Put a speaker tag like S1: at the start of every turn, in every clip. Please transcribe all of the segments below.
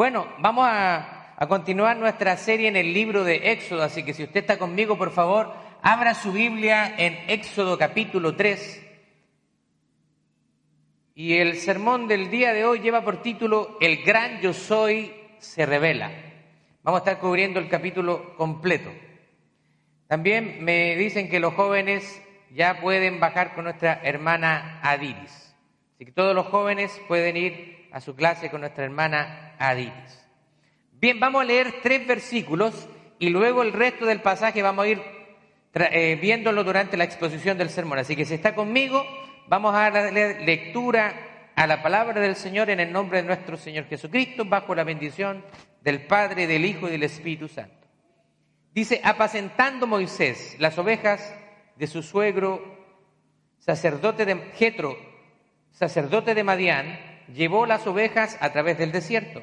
S1: Bueno, vamos a, continuar nuestra serie en el libro de Éxodo, así que si usted está conmigo, por favor, abra su Biblia en Éxodo capítulo 3. Y el sermón del día de hoy lleva por título El gran yo soy se revela. Vamos a estar cubriendo el capítulo completo. También me dicen que los jóvenes ya pueden bajar con nuestra hermana Adiris. Así que todos los jóvenes pueden ir a su clase con nuestra hermana Bien, vamos a leer tres versículos y luego el resto del pasaje vamos a ir eh, viéndolo durante la exposición del sermón. Así que si está conmigo, vamos a darle lectura a la palabra del Señor en el nombre de nuestro Señor Jesucristo, bajo la bendición del Padre, del Hijo y del Espíritu Santo. Dice, apacentando Moisés las ovejas de su suegro, sacerdote de Jetro, sacerdote de Madián, llevó las ovejas a través del desierto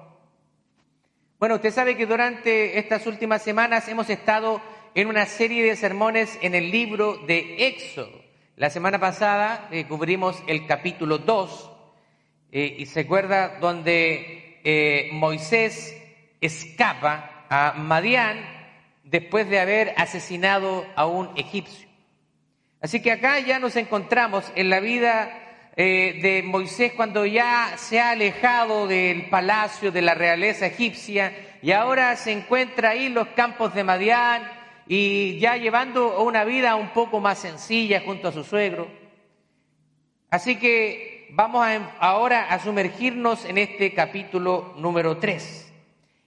S1: Bueno, usted sabe que durante estas últimas semanas hemos estado en una serie de sermones en el libro de Éxodo. La semana pasada eh, cubrimos el capítulo 2 eh, y se acuerda donde eh, Moisés escapa a Madián después de haber asesinado a un egipcio. Así que acá ya nos encontramos en la vida eh, de Moisés cuando ya se ha alejado del palacio de la realeza egipcia y ahora se encuentra ahí en los campos de Madián y ya llevando una vida un poco más sencilla junto a su suegro. Así que vamos ahora a sumergirnos en este capítulo número 3.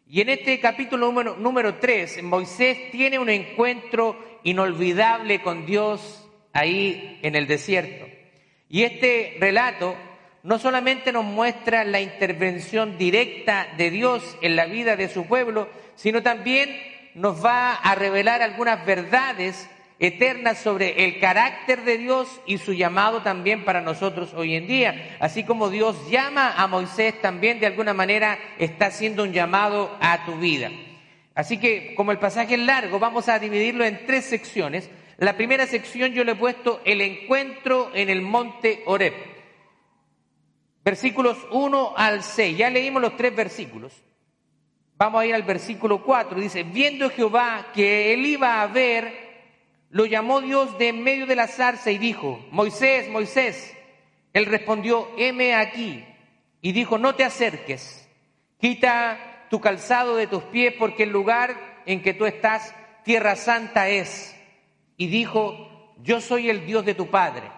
S1: Y en este capítulo número, número 3, Moisés tiene un encuentro inolvidable con Dios ahí en el desierto. Y este relato no solamente nos muestra la intervención directa de Dios en la vida de su pueblo, sino también nos va a revelar algunas verdades eterna sobre el carácter de Dios y su llamado también para nosotros hoy en día. Así como Dios llama a Moisés, también de alguna manera está haciendo un llamado a tu vida. Así que como el pasaje es largo, vamos a dividirlo en tres secciones. La primera sección yo le he puesto el encuentro en el monte Oreb. Versículos 1 al 6. Ya leímos los tres versículos. Vamos a ir al versículo 4. Dice, viendo Jehová que él iba a ver lo llamó Dios de en medio de la zarza y dijo, Moisés, Moisés. Él respondió, heme aquí. Y dijo, no te acerques, quita tu calzado de tus pies porque el lugar en que tú estás, tierra santa es. Y dijo, yo soy el Dios de tu Padre,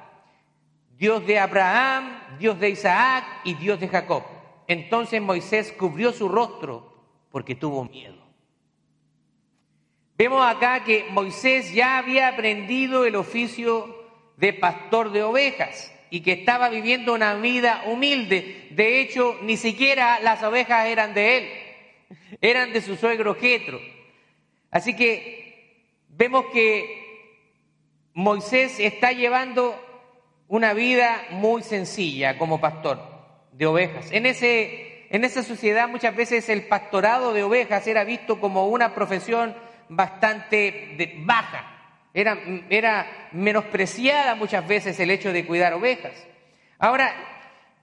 S1: Dios de Abraham, Dios de Isaac y Dios de Jacob. Entonces Moisés cubrió su rostro porque tuvo miedo. Vemos acá que Moisés ya había aprendido el oficio de pastor de ovejas y que estaba viviendo una vida humilde. De hecho, ni siquiera las ovejas eran de él, eran de su suegro Jetro. Así que vemos que Moisés está llevando una vida muy sencilla como pastor de ovejas. En, ese, en esa sociedad muchas veces el pastorado de ovejas era visto como una profesión bastante baja. Era, era menospreciada muchas veces el hecho de cuidar ovejas. Ahora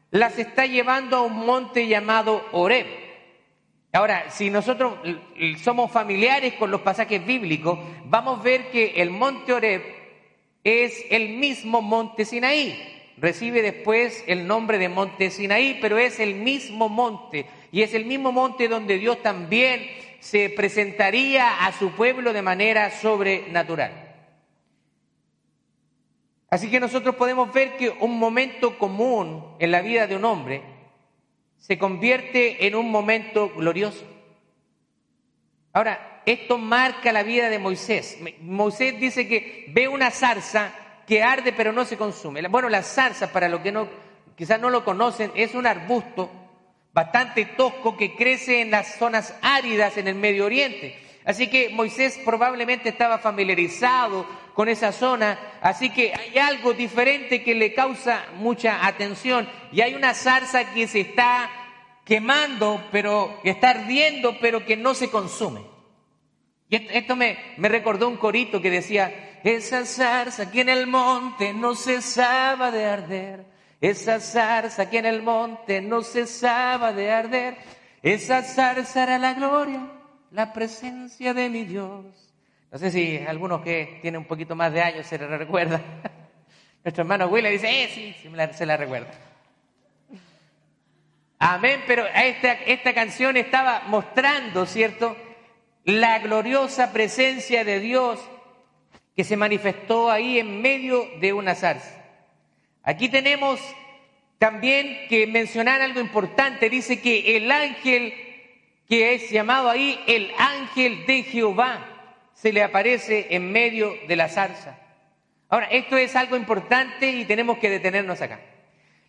S1: las está llevando a un monte llamado Oreb. Ahora, si nosotros somos familiares con los pasajes bíblicos, vamos a ver que el monte Oreb es el mismo monte Sinaí. Recibe después el nombre de monte Sinaí, pero es el mismo monte. Y es el mismo monte donde Dios también se presentaría a su pueblo de manera sobrenatural. Así que nosotros podemos ver que un momento común en la vida de un hombre se convierte en un momento glorioso. Ahora, esto marca la vida de Moisés. Moisés dice que ve una zarza que arde pero no se consume. Bueno, la zarza, para los que no, quizás no lo conocen, es un arbusto bastante tosco que crece en las zonas áridas en el Medio Oriente. Así que Moisés probablemente estaba familiarizado con esa zona, así que hay algo diferente que le causa mucha atención y hay una zarza que se está quemando, pero está ardiendo, pero que no se consume. Y esto me, me recordó un corito que decía, esa zarza que en el monte no cesaba de arder, esa zarza que en el monte no cesaba de arder, esa zarza era la gloria la presencia de mi Dios. No sé si algunos que tienen un poquito más de años se la recuerda. Nuestro hermano Will dice, eh, sí, se la recuerda. Amén, pero esta, esta canción estaba mostrando, ¿cierto? La gloriosa presencia de Dios que se manifestó ahí en medio de una zarza. Aquí tenemos también que mencionar algo importante. Dice que el ángel que es llamado ahí el ángel de Jehová, se le aparece en medio de la zarza. Ahora, esto es algo importante y tenemos que detenernos acá.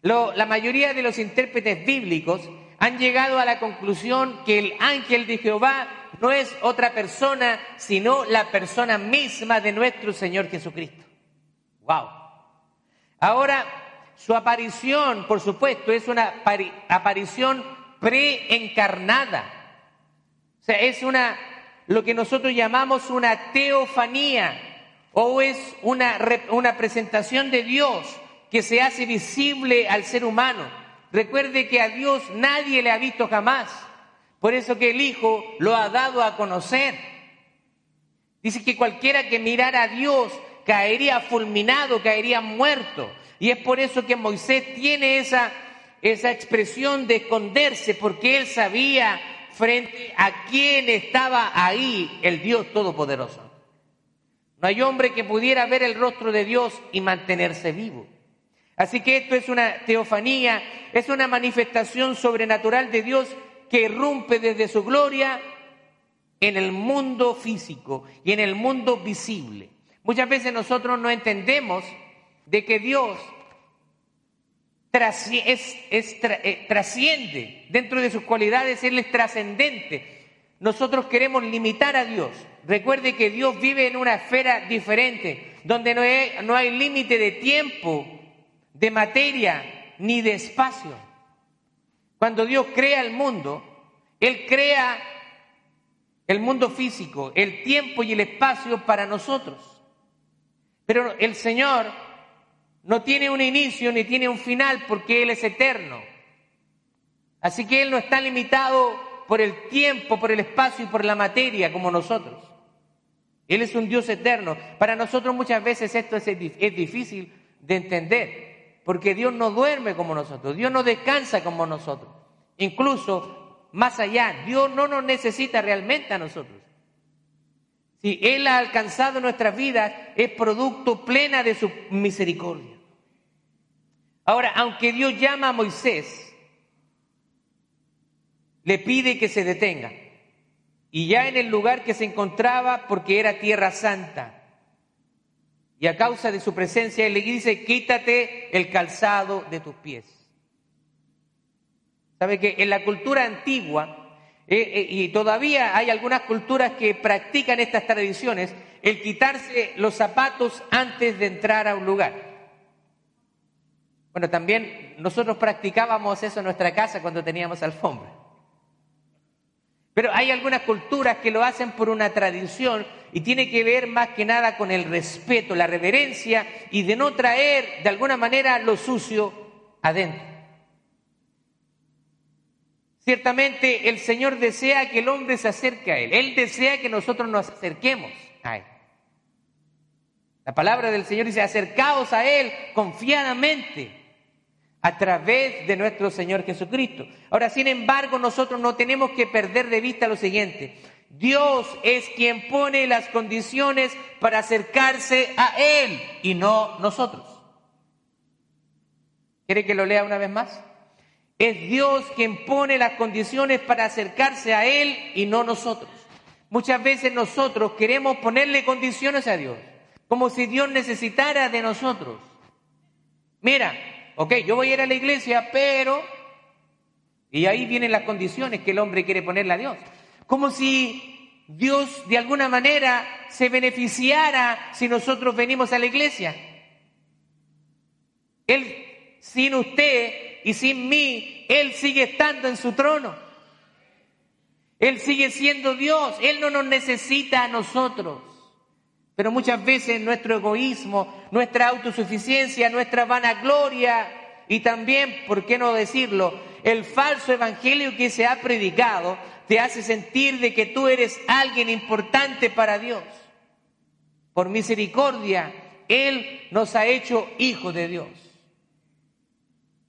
S1: La mayoría de los intérpretes bíblicos han llegado a la conclusión que el ángel de Jehová no es otra persona, sino la persona misma de nuestro Señor Jesucristo. ¡Wow! Ahora, su aparición, por supuesto, es una aparición preencarnada. O sea, es una, lo que nosotros llamamos una teofanía o es una, una presentación de Dios que se hace visible al ser humano. Recuerde que a Dios nadie le ha visto jamás. Por eso que el Hijo lo ha dado a conocer. Dice que cualquiera que mirara a Dios caería fulminado, caería muerto. Y es por eso que Moisés tiene esa, esa expresión de esconderse, porque él sabía frente a quien estaba ahí el Dios Todopoderoso. No hay hombre que pudiera ver el rostro de Dios y mantenerse vivo. Así que esto es una teofanía, es una manifestación sobrenatural de Dios que irrumpe desde su gloria en el mundo físico y en el mundo visible. Muchas veces nosotros no entendemos de que Dios es, eh, trasciende, dentro de sus cualidades Él es trascendente. Nosotros queremos limitar a Dios. Recuerde que Dios vive en una esfera diferente, donde no no hay límite de tiempo, de materia, ni de espacio. Cuando Dios crea el mundo, Él crea el mundo físico, el tiempo y el espacio para nosotros. Pero el Señor no tiene un inicio ni tiene un final porque Él es eterno. Así que Él no está limitado por el tiempo, por el espacio y por la materia como nosotros. Él es un Dios eterno. Para nosotros muchas veces esto es, es difícil de entender, porque Dios no duerme como nosotros, Dios no descansa como nosotros. Incluso, más allá, Dios no nos necesita realmente a nosotros. Si Él ha alcanzado nuestras vidas, es producto plena de su misericordia. Ahora, aunque Dios llama a Moisés, le pide que se detenga. Y ya en el lugar que se encontraba, porque era tierra santa, y a causa de su presencia, él le dice, quítate el calzado de tus pies. ¿Sabe que en la cultura antigua, eh, eh, y todavía hay algunas culturas que practican estas tradiciones, el quitarse los zapatos antes de entrar a un lugar. Bueno, también nosotros practicábamos eso en nuestra casa cuando teníamos alfombra. Pero hay algunas culturas que lo hacen por una tradición y tiene que ver más que nada con el respeto, la reverencia y de no traer de alguna manera lo sucio adentro. Ciertamente el Señor desea que el hombre se acerque a Él. Él desea que nosotros nos acerquemos a Él. La palabra del Señor dice, acercaos a Él confiadamente a través de nuestro Señor Jesucristo. Ahora, sin embargo, nosotros no tenemos que perder de vista lo siguiente. Dios es quien pone las condiciones para acercarse a Él y no nosotros. ¿Quiere que lo lea una vez más? Es Dios quien pone las condiciones para acercarse a Él y no nosotros. Muchas veces nosotros queremos ponerle condiciones a Dios, como si Dios necesitara de nosotros. Mira, ok, yo voy a ir a la iglesia, pero... Y ahí vienen las condiciones que el hombre quiere ponerle a Dios. Como si Dios de alguna manera se beneficiara si nosotros venimos a la iglesia. Él, sin usted y sin mí, Él sigue estando en su trono. Él sigue siendo Dios. Él no nos necesita a nosotros. Pero muchas veces nuestro egoísmo, nuestra autosuficiencia, nuestra vanagloria y también, ¿por qué no decirlo?, el falso evangelio que se ha predicado te hace sentir de que tú eres alguien importante para Dios. Por misericordia, Él nos ha hecho hijos de Dios.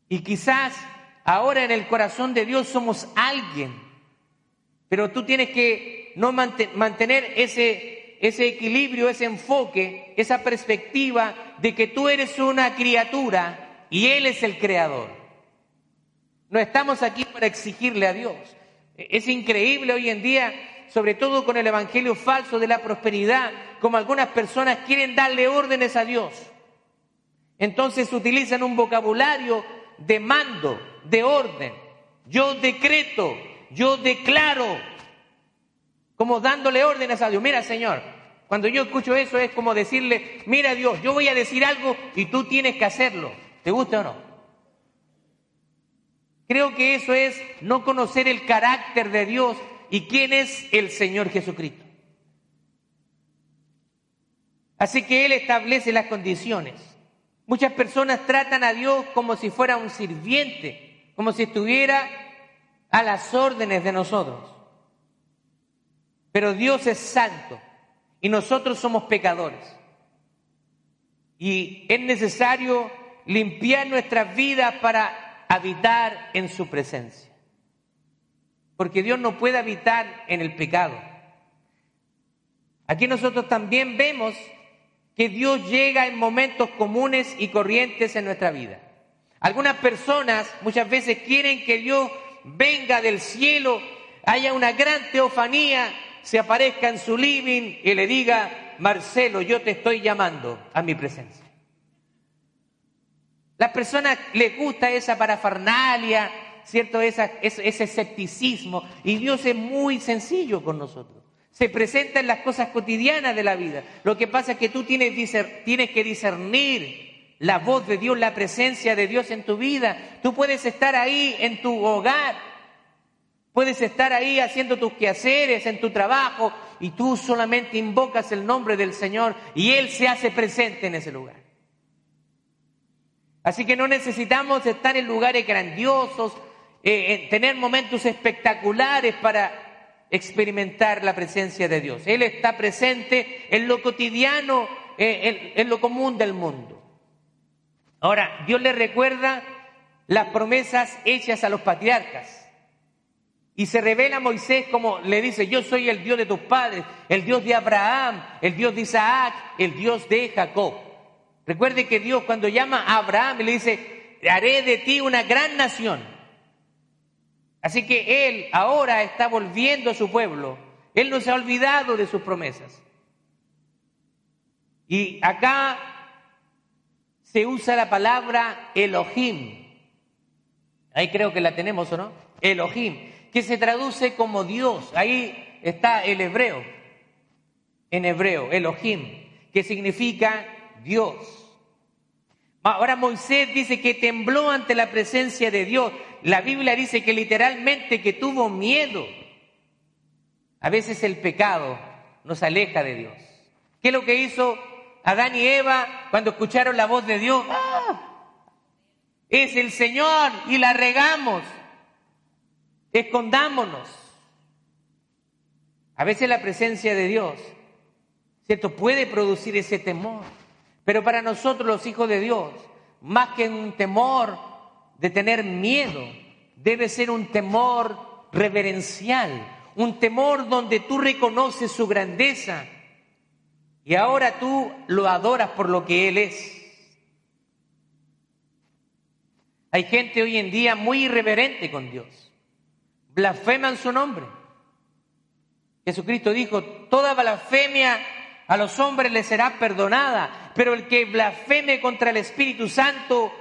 S1: Y quizás ahora en el corazón de Dios somos alguien, pero tú tienes que no mantener ese, ese equilibrio, ese enfoque, esa perspectiva de que tú eres una criatura y Él es el creador. No estamos aquí para exigirle a Dios. Es increíble hoy en día, sobre todo con el Evangelio falso de la prosperidad, como algunas personas quieren darle órdenes a Dios. Entonces utilizan un vocabulario de mando, de orden. Yo decreto, yo declaro, como dándole órdenes a Dios. Mira, Señor, cuando yo escucho eso es como decirle, mira Dios, yo voy a decir algo y tú tienes que hacerlo. ¿Te gusta o no? Creo que eso es no conocer el carácter de Dios y quién es el Señor Jesucristo. Así que Él establece las condiciones. Muchas personas tratan a Dios como si fuera un sirviente, como si estuviera a las órdenes de nosotros. Pero Dios es santo y nosotros somos pecadores. Y es necesario limpiar nuestras vidas para habitar en su presencia. Porque Dios no puede habitar en el pecado. Aquí nosotros también vemos que Dios llega en momentos comunes y corrientes en nuestra vida. Algunas personas muchas veces quieren que Dios venga del cielo, haya una gran teofanía, se aparezca en su living y le diga, Marcelo, yo te estoy llamando a mi presencia. Las personas les gusta esa parafernalia, ¿cierto? ese escepticismo. Y Dios es muy sencillo con nosotros se presenta en las cosas cotidianas de la vida. Lo que pasa es que tú tienes, tienes que discernir la voz de Dios, la presencia de Dios en tu vida. Tú puedes estar ahí en tu hogar, puedes estar ahí haciendo tus quehaceres, en tu trabajo, y tú solamente invocas el nombre del Señor y Él se hace presente en ese lugar. Así que no necesitamos estar en lugares grandiosos, eh, tener momentos espectaculares para experimentar la presencia de Dios. Él está presente en lo cotidiano, eh, en, lo común del mundo. Ahora, Dios le recuerda las promesas hechas a los patriarcas. Y se revela a Moisés como le dice, yo soy el Dios de tus padres, el Dios de Abraham, el Dios de Isaac, el Dios de Jacob. Recuerde que Dios cuando llama a Abraham le dice, haré de ti una gran nación. Así que Él ahora está volviendo a su pueblo. Él no se ha olvidado de sus promesas. Y acá se usa la palabra Elohim. Ahí creo que la tenemos, ¿o no? Elohim, que se traduce como Dios. Ahí está el hebreo, en hebreo, Elohim, que significa Dios. Ahora Moisés dice que tembló ante la presencia de Dios. La Biblia dice que literalmente que tuvo miedo. A veces el pecado nos aleja de Dios. ¿Qué es lo que hizo Adán y Eva cuando escucharon la voz de Dios? ¡Ah! Es el Señor y la regamos. Escondámonos. A veces la presencia de Dios, ¿cierto? Puede producir ese temor. Pero para nosotros los hijos de Dios, más que un temor de tener miedo, debe ser un temor reverencial, un temor donde tú reconoces su grandeza y ahora tú lo adoras por lo que Él es. Hay gente hoy en día muy irreverente con Dios, blasfeman su nombre. Jesucristo dijo, toda blasfemia a los hombres les será perdonada, pero el que blasfeme contra el Espíritu Santo,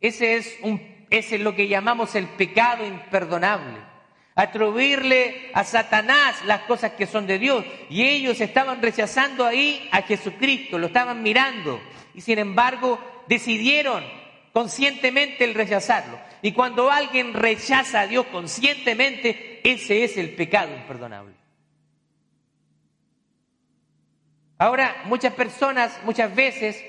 S1: ese es, un, ese es lo que llamamos el pecado imperdonable. atribuirle a Satanás las cosas que son de Dios. Y ellos estaban rechazando ahí a Jesucristo, lo estaban mirando. Y sin embargo decidieron conscientemente el rechazarlo. Y cuando alguien rechaza a Dios conscientemente, ese es el pecado imperdonable. Ahora, muchas personas, muchas veces,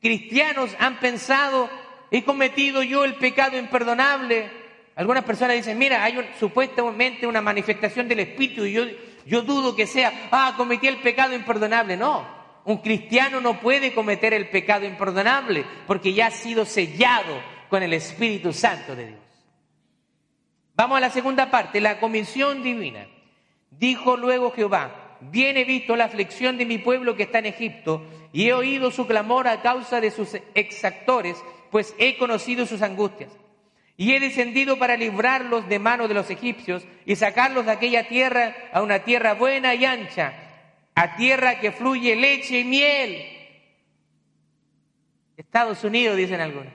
S1: cristianos han pensado, he cometido yo el pecado imperdonable. Algunas personas dicen, mira, hay supuestamente una manifestación del Espíritu y yo, yo dudo que sea, ah, cometí el pecado imperdonable. No, un cristiano no puede cometer el pecado imperdonable porque ya ha sido sellado con el Espíritu Santo de Dios. Vamos a la segunda parte, la comisión divina. Dijo luego Jehová, bien he visto la aflicción de mi pueblo que está en Egipto y he oído su clamor a causa de sus exactores, pues he conocido sus angustias. Y he descendido para librarlos de mano de los egipcios y sacarlos de aquella tierra a una tierra buena y ancha, a tierra que fluye leche y miel. Estados Unidos, dicen algunos.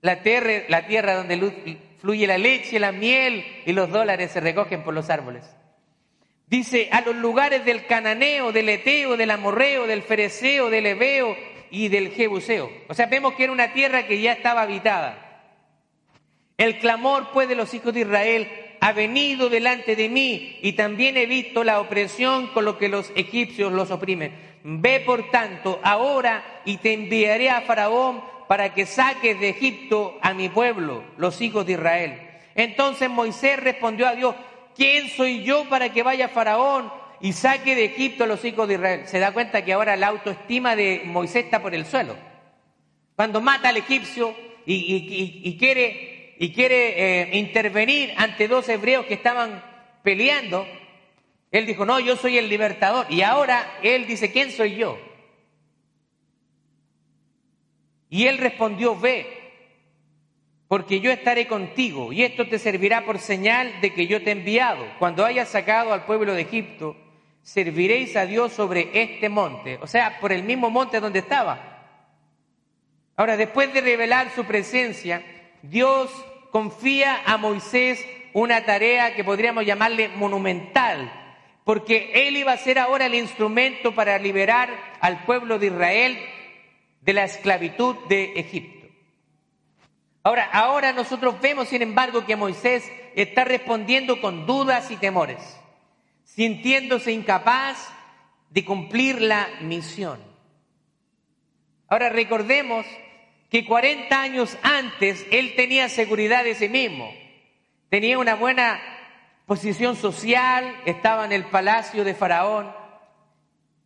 S1: La tierra, la tierra donde fluye la leche, la miel y los dólares se recogen por los árboles. Dice, a los lugares del cananeo, del eteo, del amorreo, del fereceo, del ebeo y del jebuseo. O sea, vemos que era una tierra que ya estaba habitada. El clamor, pues, de los hijos de Israel ha venido delante de mí y también he visto la opresión con lo que los egipcios los oprimen. Ve, por tanto, ahora y te enviaré a Faraón para que saques de Egipto a mi pueblo, los hijos de Israel. Entonces Moisés respondió a Dios, ¿quién soy yo para que vaya Faraón y saque de Egipto a los hijos de Israel? Se da cuenta que ahora la autoestima de Moisés está por el suelo. Cuando mata al egipcio y, quiere, eh, intervenir ante dos hebreos que estaban peleando, él dijo, no, yo soy el libertador. Y ahora él dice, ¿quién soy yo? Y él respondió, ve, porque yo estaré contigo, y esto te servirá por señal de que yo te he enviado. Cuando hayas sacado al pueblo de Egipto, serviréis a Dios sobre este monte, o sea, por el mismo monte donde estaba. Ahora, después de revelar su presencia, Dios confía a Moisés una tarea que podríamos llamarle monumental, porque él iba a ser ahora el instrumento para liberar al pueblo de Israel de la esclavitud de Egipto. Ahora, ahora nosotros vemos, sin embargo, que Moisés está respondiendo con dudas y temores, sintiéndose incapaz de cumplir la misión. Ahora recordemos que 40 años antes él tenía seguridad de sí mismo, tenía una buena posición social, estaba en el palacio de Faraón,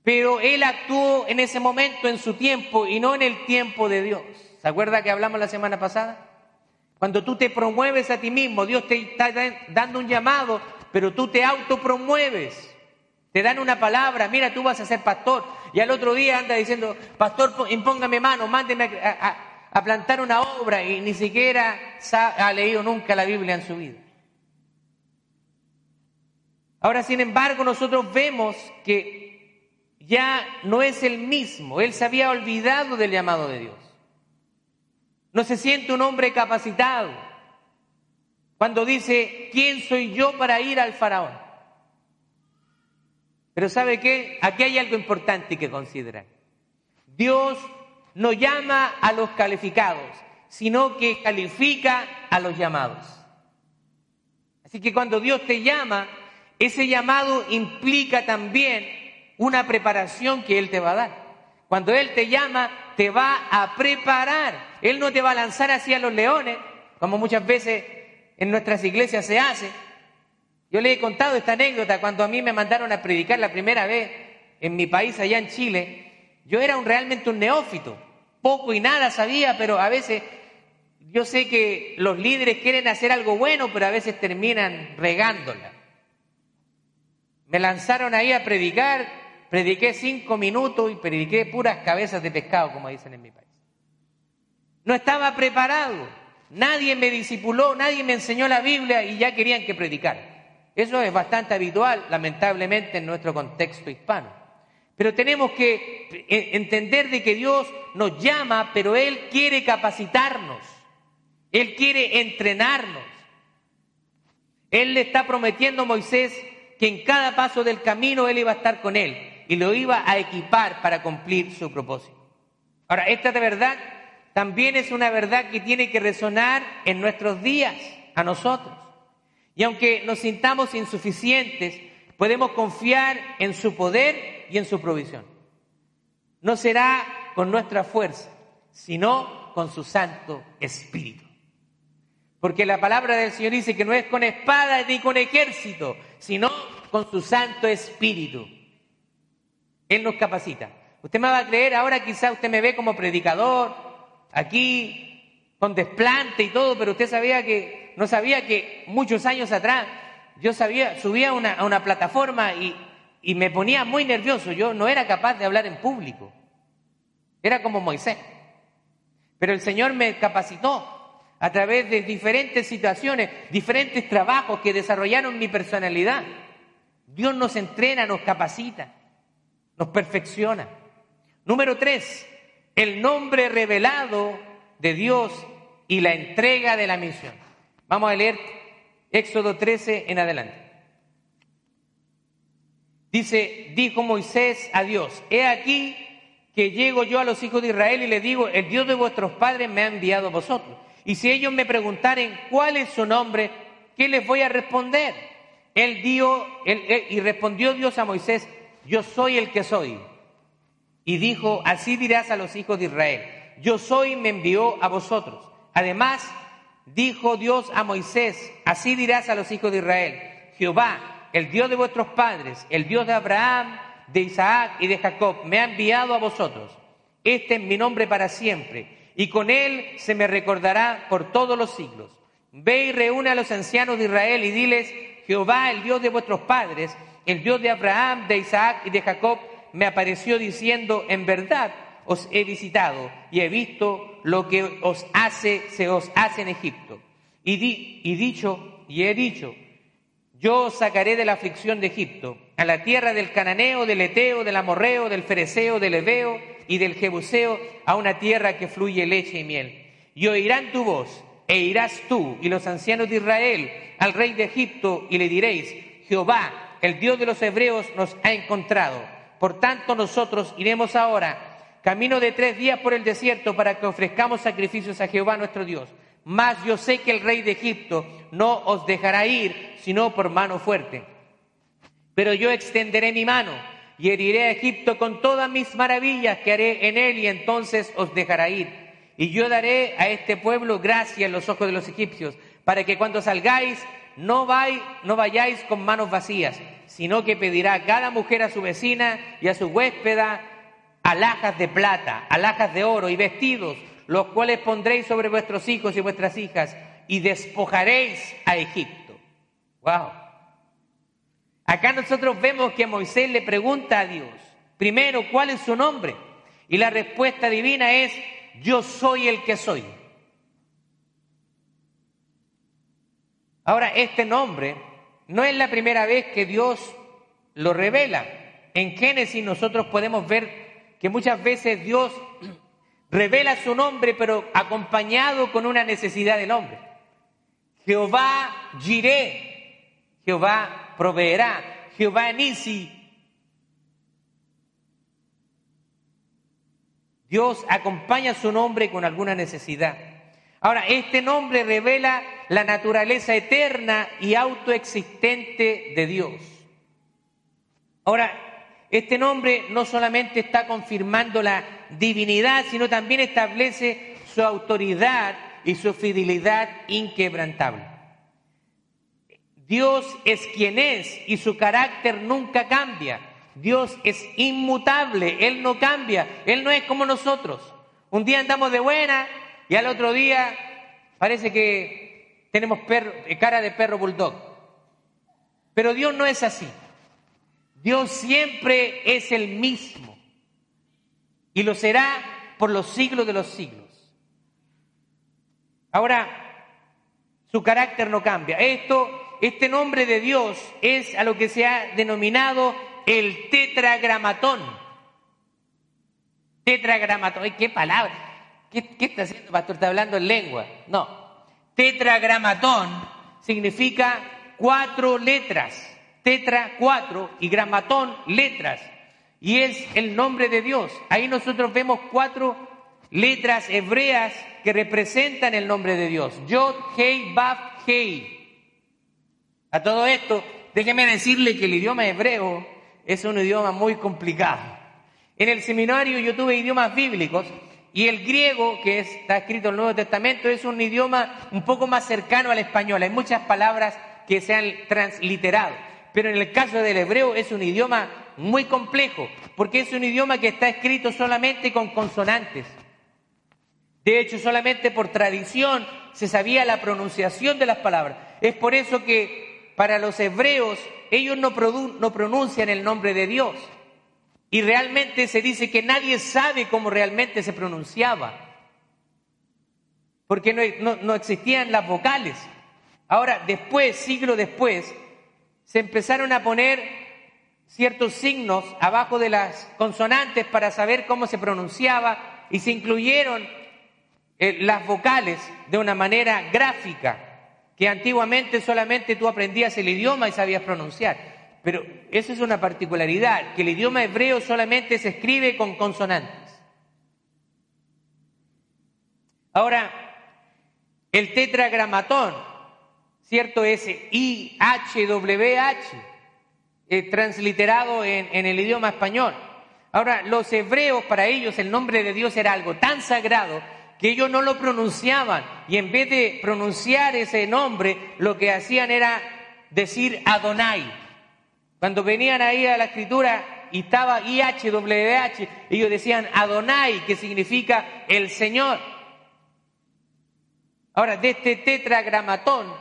S1: pero él actuó en ese momento, en su tiempo, y no en el tiempo de Dios. ¿Se acuerda que hablamos la semana pasada? Cuando tú te promueves a ti mismo, Dios te está dando un llamado, pero tú te autopromueves. Te dan una palabra, mira, tú vas a ser pastor. Y al otro día anda diciendo, pastor, impóngame mano, mándeme a, a plantar una obra. Y ni siquiera ha leído nunca la Biblia en su vida. Ahora, sin embargo, nosotros vemos que ya no es el mismo. Él se había olvidado del llamado de Dios. No se siente un hombre capacitado cuando dice, ¿quién soy yo para ir al faraón? Pero ¿sabe qué? Aquí hay algo importante que considerar. Dios no llama a los calificados, sino que califica a los llamados. Así que cuando Dios te llama, ese llamado implica también una preparación que Él te va a dar. Cuando Él te llama, te va a preparar. Él no te va a lanzar hacia los leones, como muchas veces en nuestras iglesias se hace. Yo le he contado esta anécdota cuando a mí me mandaron a predicar la primera vez en mi país, allá en Chile. Yo era realmente un neófito, poco y nada sabía, pero a veces yo sé que los líderes quieren hacer algo bueno, pero a veces terminan regándola. Me lanzaron ahí a predicar Prediqué cinco minutos y prediqué puras cabezas de pescado, como dicen en mi país. No estaba preparado. Nadie me discipuló, nadie me enseñó la Biblia y ya querían que predicara. Eso es bastante habitual, lamentablemente, en nuestro contexto hispano. Pero tenemos que entender de que Dios nos llama, pero Él quiere capacitarnos. Él quiere entrenarnos. Él le está prometiendo a Moisés que en cada paso del camino Él iba a estar con él y lo iba a equipar para cumplir su propósito. Ahora, esta de verdad también es una verdad que tiene que resonar en nuestros días, a nosotros. Y aunque nos sintamos insuficientes, podemos confiar en su poder y en su provisión. No será con nuestra fuerza, sino con su Santo Espíritu. Porque la palabra del Señor dice que no es con espada ni con ejército, sino con su Santo Espíritu. Él nos capacita. Usted me va a creer, ahora quizá usted me ve como predicador, aquí con desplante y todo, pero usted sabía que, no sabía que muchos años atrás yo subía a una, plataforma y me ponía muy nervioso. Yo no era capaz de hablar en público. Era como Moisés. Pero el Señor me capacitó a través de diferentes situaciones, diferentes trabajos que desarrollaron mi personalidad. Dios nos entrena, nos capacita, nos perfecciona. Número tres, el nombre revelado de Dios y la entrega de la misión. Vamos a leer Éxodo 13 en adelante. Dice, dijo Moisés a Dios, he aquí que llego yo a los hijos de Israel y les digo, el Dios de vuestros padres me ha enviado a vosotros. Y si ellos me preguntaren cuál es su nombre, ¿qué les voy a responder? Él dio, y respondió Dios a Moisés, yo soy el que soy. Y dijo, así dirás a los hijos de Israel, yo soy, me envió a vosotros. Además, dijo Dios a Moisés, así dirás a los hijos de Israel, Jehová, el Dios de vuestros padres, el Dios de Abraham, de Isaac y de Jacob, me ha enviado a vosotros. Este es mi nombre para siempre y con él se me recordará por todos los siglos. Ve y reúne a los ancianos de Israel y diles, Jehová, el Dios de vuestros padres, el Dios de Abraham, de Isaac y de Jacob, me apareció diciendo, en verdad os he visitado y he visto lo que os hace, se os hace en Egipto. Y, y dicho, y he dicho, yo os sacaré de la aflicción de Egipto, a la tierra del cananeo, del eteo, del amorreo, del fereceo, del ebeo y del Jebuseo a una tierra que fluye leche y miel. Y oirán tu voz, e irás tú y los ancianos de Israel al rey de Egipto y le diréis, Jehová, el Dios de los hebreos, nos ha encontrado. Por tanto nosotros iremos ahora, camino de tres días por el desierto, para que ofrezcamos sacrificios a Jehová nuestro Dios. Mas yo sé que el rey de Egipto no os dejará ir, sino por mano fuerte. Pero yo extenderé mi mano y heriré a Egipto con todas mis maravillas que haré en él y entonces os dejará ir. Y yo daré a este pueblo gracia en los ojos de los egipcios, para que cuando salgáis no, no vayáis con manos vacías, sino que pedirá cada mujer a su vecina y a su huéspeda alhajas de plata, alhajas de oro y vestidos, los cuales pondréis sobre vuestros hijos y vuestras hijas, y despojaréis a Egipto. ¡Wow! Acá nosotros vemos que Moisés le pregunta a Dios, primero, ¿cuál es su nombre? Y la respuesta divina es, yo soy el que soy. Ahora, este nombre no es la primera vez que Dios lo revela. En Génesis nosotros podemos ver que muchas veces Dios revela su nombre, pero acompañado con una necesidad del hombre. Jehová Jiré, Jehová proveerá. Jehová Nisi. Dios acompaña su nombre con alguna necesidad. Ahora, este nombre revela la naturaleza eterna y autoexistente de Dios. Ahora, este nombre no solamente está confirmando la divinidad, sino también establece su autoridad y su fidelidad inquebrantable. Dios es quien es y su carácter nunca cambia. Dios es inmutable, Él no cambia, Él no es como nosotros. Un día andamos de buena y al otro día parece que tenemos eh, cara de perro bulldog. Pero Dios no es así. Dios siempre es el mismo y lo será por los siglos de los siglos. Ahora, su carácter no cambia. Esto este nombre de Dios es a lo que se ha denominado el tetragramatón. Tetragramatón, ¿qué palabra? ¿Qué, está haciendo, pastor? ¿Está hablando en lengua? No. Tetragramatón significa cuatro letras, tetra cuatro y gramatón letras, y es el nombre de Dios. Ahí nosotros vemos cuatro letras hebreas que representan el nombre de Dios. Yod, Hei, Baf, Hei. A todo esto, déjeme decirle que el idioma hebreo es un idioma muy complicado. En el seminario yo tuve idiomas bíblicos y el griego, que está escrito en el Nuevo Testamento, es un idioma un poco más cercano al español. Hay muchas palabras que se han transliterado. Pero en el caso del hebreo es un idioma muy complejo, porque es un idioma que está escrito solamente con consonantes. De hecho, solamente por tradición se sabía la pronunciación de las palabras. Es por eso que para los hebreos ellos no, no pronuncian el nombre de Dios. Y realmente se dice que nadie sabe cómo realmente se pronunciaba, porque no, existían las vocales. Ahora, después, siglo después, se empezaron a poner ciertos signos abajo de las consonantes para saber cómo se pronunciaba y se incluyeron eh, las vocales de una manera gráfica, que antiguamente solamente tú aprendías el idioma y sabías pronunciar. Pero eso es una particularidad, que el idioma hebreo solamente se escribe con consonantes. Ahora, el tetragramatón, ¿cierto? Ese I-H-W-H, eh, transliterado en, en el idioma español. Ahora, los hebreos, para ellos el nombre de Dios era algo tan sagrado que ellos no lo pronunciaban y en vez de pronunciar ese nombre, lo que hacían era decir Adonai. Cuando venían ahí a la escritura y estaba IHWH, ellos decían Adonai, que significa el Señor. Ahora, de este tetragramatón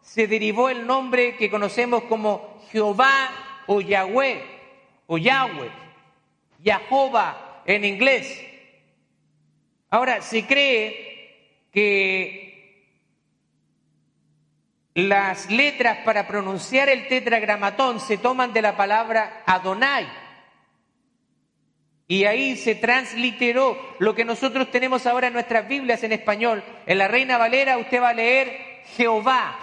S1: se derivó el nombre que conocemos como Jehová o Yahweh, o Yahweh, Jehová en inglés. Ahora, se cree que las letras para pronunciar el tetragramatón se toman de la palabra Adonai. Y ahí se transliteró lo que nosotros tenemos ahora en nuestras Biblias en español. En la Reina Valera usted va a leer Jehová.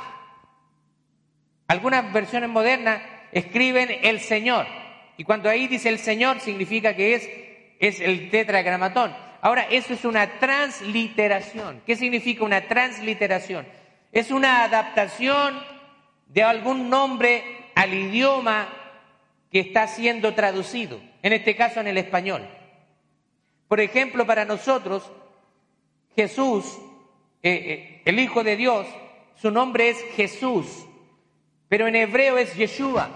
S1: Algunas versiones modernas escriben el Señor. Y cuando ahí dice el Señor significa que es, es el tetragramatón. Ahora, eso es una transliteración. ¿Qué significa una transliteración? Es una adaptación de algún nombre al idioma que está siendo traducido, en este caso en el español. Por ejemplo, para nosotros, Jesús, eh, eh, el Hijo de Dios, su nombre es Jesús, pero en hebreo es Yeshua.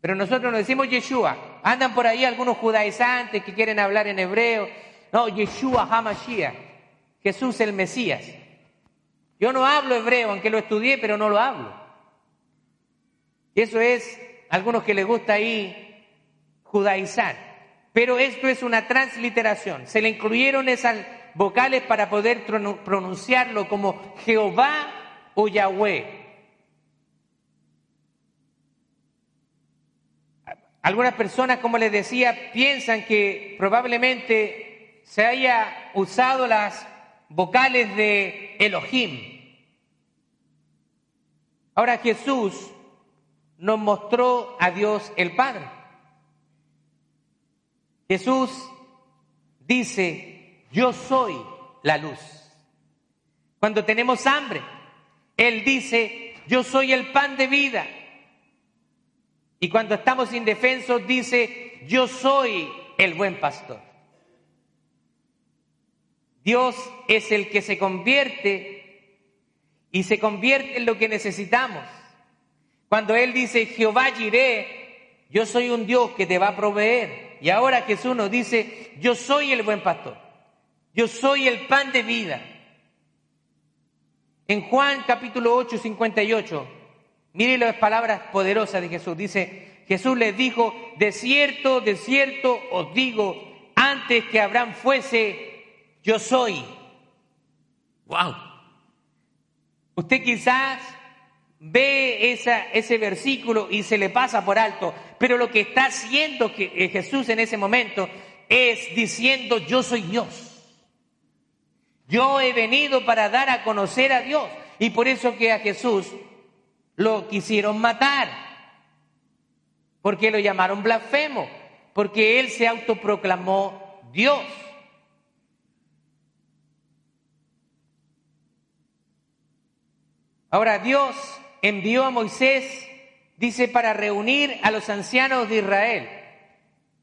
S1: Pero nosotros no decimos Yeshua. Andan por ahí algunos judaizantes que quieren hablar en hebreo. No, Yeshua HaMashiach, Jesús el Mesías. Yo no hablo hebreo, aunque lo estudié, pero no lo hablo. Y eso es algunos que les gusta ahí judaizar. Pero esto es una transliteración. Se le incluyeron esas vocales para poder pronunciarlo como Jehová o Yahweh. Algunas personas, como les decía, piensan que probablemente se haya usado las vocales de Elohim Ahora Jesús nos mostró a Dios el Padre. Jesús dice, yo soy la luz. Cuando tenemos hambre, Él dice, yo soy el pan de vida. Y cuando estamos indefensos, dice, yo soy el buen pastor. Dios es el que se convierte y se convierte en lo que necesitamos. Cuando Él dice, Jehová iré, yo soy un Dios que te va a proveer. Y ahora Jesús nos dice, yo soy el buen pastor, yo soy el pan de vida. En Juan capítulo 8, 58, mire las palabras poderosas de Jesús. Dice, Jesús les dijo, de cierto, de cierto os digo, antes que Abraham fuese, yo soy. ¡Wow! Usted quizás ve ese versículo y se le pasa por alto, pero lo que está haciendo eh, Jesús en ese momento es diciendo yo soy Dios. Yo he venido para dar a conocer a Dios. Y por eso que a Jesús lo quisieron matar, porque lo llamaron blasfemo, porque él se autoproclamó Dios. Ahora Dios envió a Moisés, dice, para reunir a los ancianos de Israel.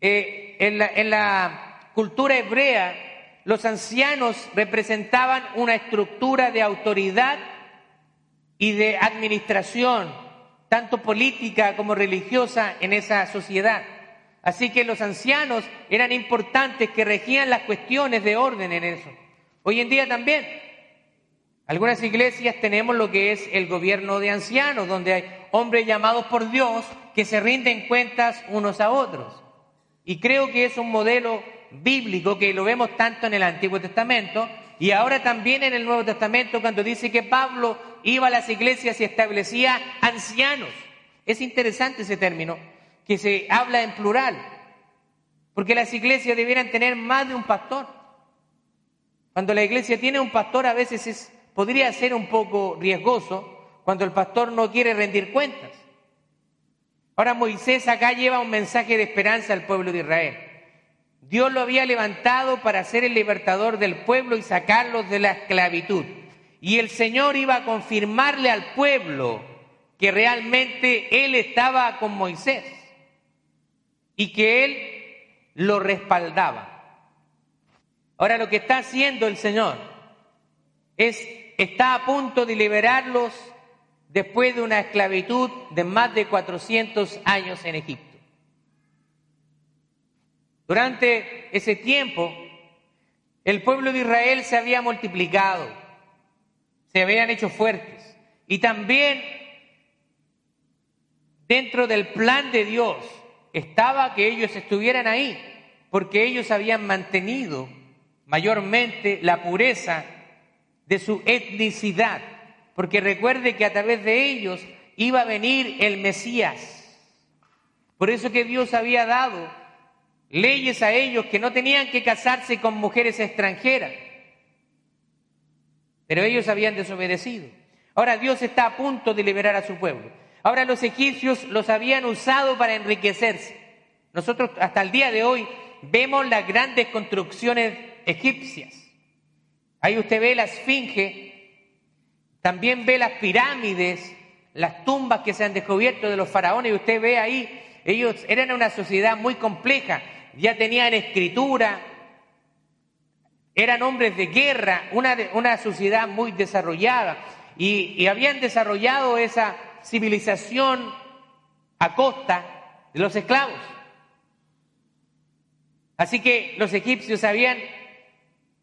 S1: Eh, en, la, en la cultura hebrea, los ancianos representaban una estructura de autoridad y de administración, tanto política como religiosa, en esa sociedad. Así que los ancianos eran importantes que regían las cuestiones de orden en eso. Hoy en día también. Algunas iglesias tenemos lo que es el gobierno de ancianos, donde hay hombres llamados por Dios que se rinden cuentas unos a otros. Y creo que es un modelo bíblico que lo vemos tanto en el Antiguo Testamento y ahora también en el Nuevo Testamento cuando dice que Pablo iba a las iglesias y establecía ancianos. Es interesante ese término, que se habla en plural, porque las iglesias debieran tener más de un pastor. Cuando la iglesia tiene un pastor a veces es, podría ser un poco riesgoso cuando el pastor no quiere rendir cuentas. Ahora Moisés acá lleva un mensaje de esperanza al pueblo de Israel. Dios lo había levantado para ser el libertador del pueblo y sacarlos de la esclavitud. Y el Señor iba a confirmarle al pueblo que realmente Él estaba con Moisés y que Él lo respaldaba. Ahora lo que está haciendo el Señor es, está a punto de liberarlos después de una esclavitud de más de 400 años en Egipto. Durante ese tiempo, el pueblo de Israel se había multiplicado, se habían hecho fuertes y también dentro del plan de Dios estaba que ellos estuvieran ahí, porque ellos habían mantenido mayormente la pureza de su etnicidad, porque recuerde que a través de ellos iba a venir el Mesías. Por eso que Dios había dado leyes a ellos que no tenían que casarse con mujeres extranjeras. Pero ellos habían desobedecido. Ahora Dios está a punto de liberar a su pueblo. Ahora los egipcios los habían usado para enriquecerse. Nosotros hasta el día de hoy vemos las grandes construcciones egipcias. Ahí usted ve la esfinge, también ve las pirámides, las tumbas que se han descubierto de los faraones y usted ve ahí, ellos eran una sociedad muy compleja ya tenían escritura, eran hombres de guerra, una, una sociedad muy desarrollada y, y habían desarrollado esa civilización a costa de los esclavos. Así que los egipcios habían,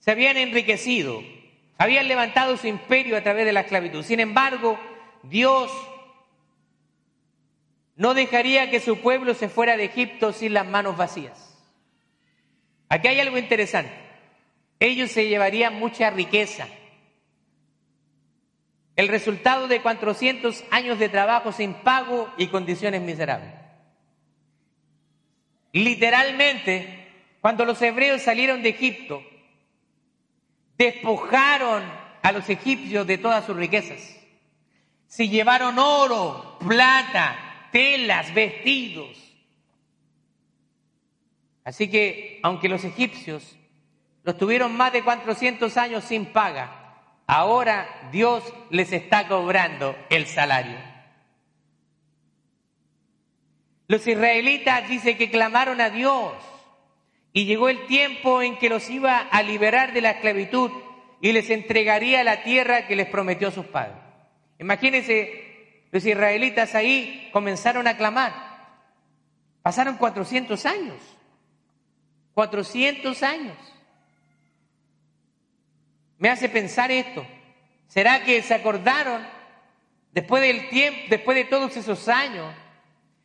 S1: se habían enriquecido, habían levantado su imperio a través de la esclavitud. Sin embargo, Dios no dejaría que su pueblo se fuera de Egipto sin las manos vacías. Aquí hay algo interesante. Ellos se llevarían mucha riqueza. El resultado de 400 años de trabajo sin pago y condiciones miserables. Literalmente, cuando los hebreos salieron de Egipto, despojaron a los egipcios de todas sus riquezas. Se llevaron oro, plata, telas, vestidos, Así que, aunque los egipcios los tuvieron más de 400 años sin paga, ahora Dios les está cobrando el salario. Los israelitas dice que clamaron a Dios y llegó el tiempo en que los iba a liberar de la esclavitud y les entregaría la tierra que les prometió sus padres. Imagínense, los israelitas ahí comenzaron a clamar. Pasaron 400 años. 400 años. Me hace pensar esto. ¿Será que se acordaron después del tiempo, después de todos esos años?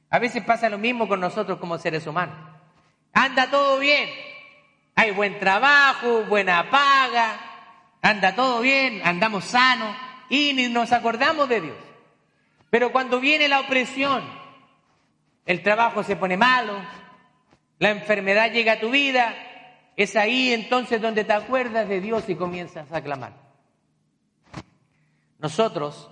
S1: A veces pasa lo mismo con nosotros como seres humanos. Anda todo bien. Hay buen trabajo, buena paga, anda todo bien, andamos sanos y ni nos acordamos de Dios. Pero cuando viene la opresión, el trabajo se pone malo, la enfermedad llega a tu vida, es ahí entonces donde te acuerdas de Dios y comienzas a clamar. Nosotros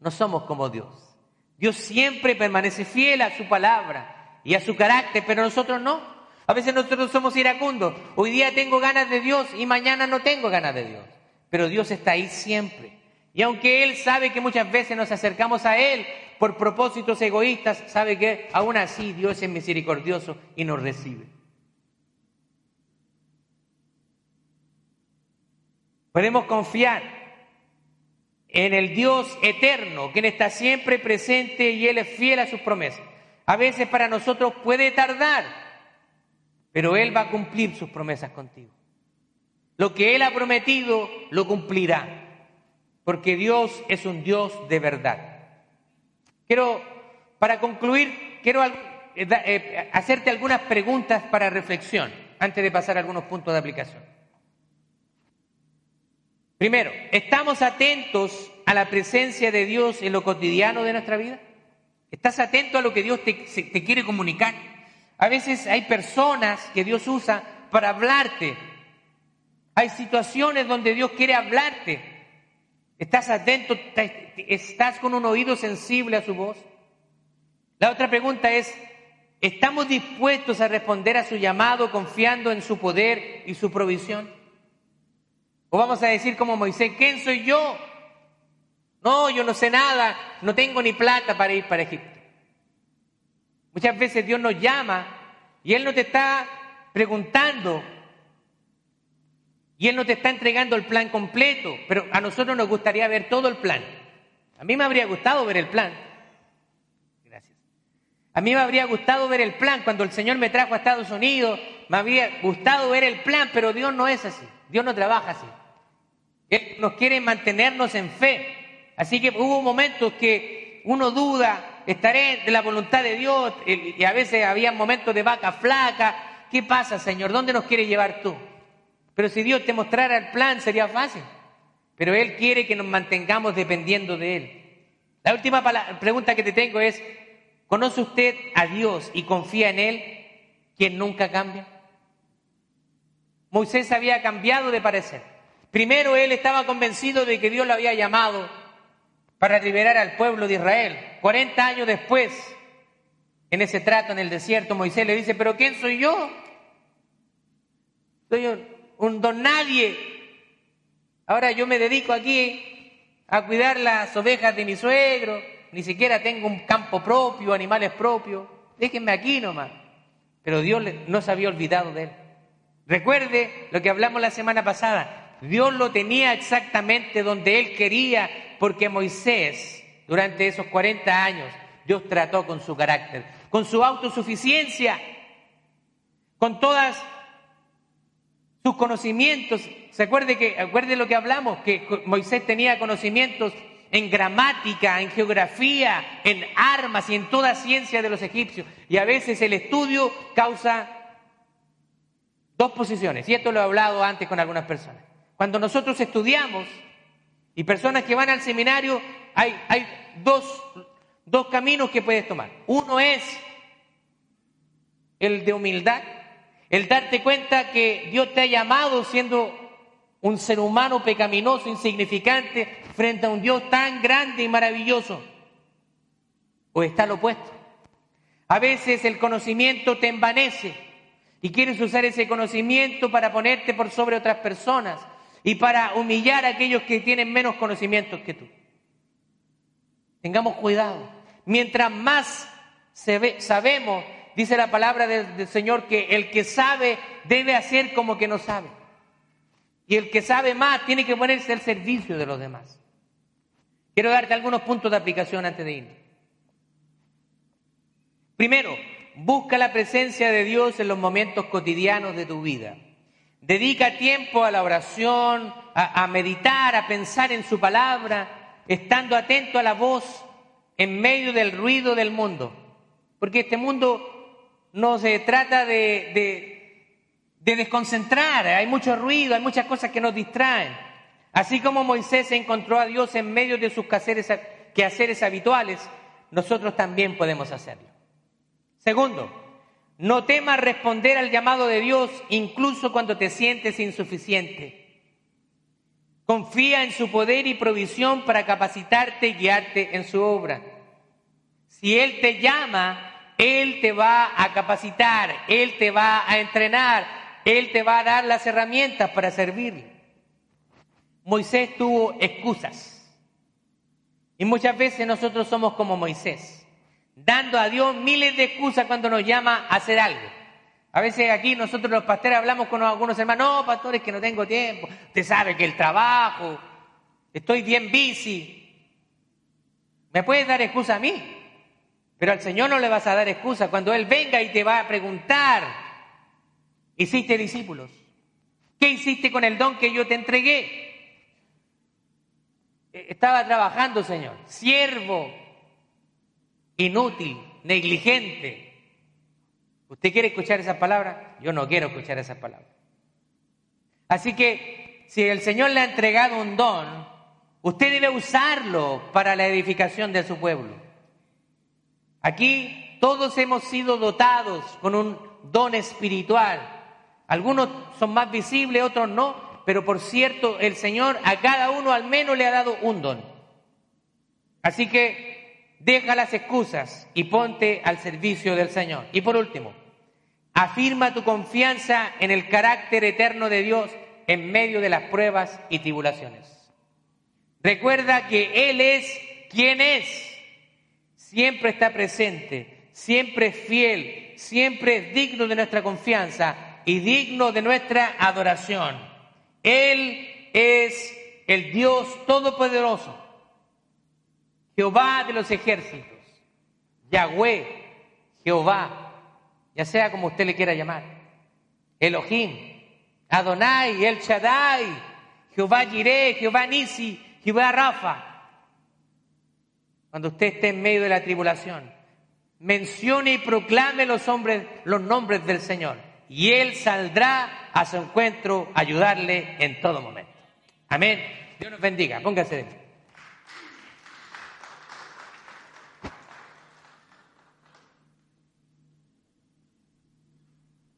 S1: no somos como Dios. Dios siempre permanece fiel a su palabra y a su carácter, pero nosotros no. A veces nosotros somos iracundos. Hoy día tengo ganas de Dios y mañana no tengo ganas de Dios. Pero Dios está ahí siempre. Y aunque Él sabe que muchas veces nos acercamos a Él por propósitos egoístas, sabe que aún así Dios es misericordioso y nos recibe. Podemos confiar en el Dios eterno, quien está siempre presente y Él es fiel a sus promesas. A veces para nosotros puede tardar, pero Él va a cumplir sus promesas contigo. Lo que Él ha prometido lo cumplirá, porque Dios es un Dios de verdad. Quiero, para concluir, quiero eh, eh, hacerte algunas preguntas para reflexión antes de pasar a algunos puntos de aplicación. Primero, ¿estamos atentos a la presencia de Dios en lo cotidiano de nuestra vida? ¿Estás atento a lo que Dios te, te quiere comunicar? A veces hay personas que Dios usa para hablarte. Hay situaciones donde Dios quiere hablarte. ¿Estás atento? ¿Estás con un oído sensible a su voz? La otra pregunta es, ¿estamos dispuestos a responder a su llamado confiando en su poder y su provisión? O vamos a decir como Moisés, ¿quién soy yo? No, yo no sé nada, no tengo ni plata para ir para Egipto. Muchas veces Dios nos llama y Él no te está preguntando y Él no te está entregando el plan completo, pero a nosotros nos gustaría ver todo el plan. A mí me habría gustado ver el plan. Gracias. A mí me habría gustado ver el plan cuando el Señor me trajo a Estados Unidos, me habría gustado ver el plan, pero Dios no es así. Dios no trabaja así. Él nos quiere mantenernos en fe. Así que hubo momentos que uno duda, estaré de la voluntad de Dios, y a veces había momentos de vaca flaca. ¿Qué pasa, Señor? ¿Dónde nos quiere llevar tú? Pero si Dios te mostrara el plan, sería fácil. Pero Él quiere que nos mantengamos dependiendo de Él. La última pregunta que te tengo es, ¿conoce usted a Dios y confía en Él, quien nunca cambia? Moisés había cambiado de parecer. Primero él estaba convencido de que Dios lo había llamado para liberar al pueblo de Israel. 40 años después, en ese trato en el desierto, Moisés le dice, pero ¿quién soy yo? Soy un, don nadie. Ahora yo me dedico aquí a cuidar las ovejas de mi suegro, ni siquiera tengo un campo propio, animales propios. Déjenme aquí nomás. Pero Dios no se había olvidado de él. Recuerde lo que hablamos la semana pasada. Dios lo tenía exactamente donde él quería, porque Moisés, durante esos 40 años, Dios trató con su carácter, con su autosuficiencia, con todas sus conocimientos. ¿Se acuerde que acuerde lo que hablamos que Moisés tenía conocimientos en gramática, en geografía, en armas y en toda ciencia de los egipcios. Y a veces el estudio causa Dos posiciones, y esto lo he hablado antes con algunas personas. Cuando nosotros estudiamos y personas que van al seminario, hay, dos, dos caminos que puedes tomar. Uno es el de humildad, el darte cuenta que Dios te ha llamado siendo un ser humano pecaminoso, insignificante, frente a un Dios tan grande y maravilloso. O está lo opuesto. A veces el conocimiento te envanece y quieres usar ese conocimiento para ponerte por sobre otras personas y para humillar a aquellos que tienen menos conocimientos que tú. Tengamos cuidado. Mientras más sabemos, dice la palabra del, Señor, que el que sabe debe hacer como que no sabe. Y el que sabe más tiene que ponerse al servicio de los demás. Quiero darte algunos puntos de aplicación antes de ir. Primero, Busca la presencia de Dios en los momentos cotidianos de tu vida. Dedica tiempo a la oración, a, meditar, a pensar en su palabra, estando atento a la voz en medio del ruido del mundo. Porque este mundo no se trata de, de desconcentrar, hay mucho ruido, hay muchas cosas que nos distraen. Así como Moisés encontró a Dios en medio de sus quehaceres habituales, nosotros también podemos hacerlo. Segundo, no temas responder al llamado de Dios incluso cuando te sientes insuficiente. Confía en su poder y provisión para capacitarte y guiarte en su obra. Si Él te llama, Él te va a capacitar, Él te va a entrenar, Él te va a dar las herramientas para servirle. Moisés tuvo excusas. Y muchas veces nosotros somos como Moisés, dando a Dios miles de excusas cuando nos llama a hacer algo. A veces aquí nosotros los pastores hablamos con algunos hermanos, no, pastores, que no tengo tiempo, usted sabe que el trabajo, estoy bien bici. ¿Me puedes dar excusa a mí? Pero al Señor no le vas a dar excusa cuando Él venga y te va a preguntar, ¿hiciste discípulos? ¿Qué hiciste con el don que yo te entregué? Eh, estaba trabajando, Señor, siervo, inútil, negligente. ¿Usted quiere escuchar esas palabras? Yo no quiero escuchar esas palabras. Así que si el Señor le ha entregado un don, usted debe usarlo para la edificación de su pueblo. Aquí todos hemos sido dotados con un don espiritual. Algunos son más visibles, otros no, pero por cierto, el Señor a cada uno al menos le ha dado un don. Así que deja las excusas y ponte al servicio del Señor. Y por último, afirma tu confianza en el carácter eterno de Dios en medio de las pruebas y tribulaciones. Recuerda que Él es quien es. Siempre está presente, siempre es fiel, siempre es digno de nuestra confianza y digno de nuestra adoración. Él es el Dios Todopoderoso, Jehová de los ejércitos, Yahweh, Jehová, ya sea como usted le quiera llamar, Elohim, Adonai, El Shaddai, Jehová Jireh, Jehová Nisi, Jehová Rafa. Cuando usted esté en medio de la tribulación, mencione y proclame los, hombres, los nombres del Señor y Él saldrá a su encuentro a ayudarle en todo momento. Amén. Dios nos bendiga. Póngase de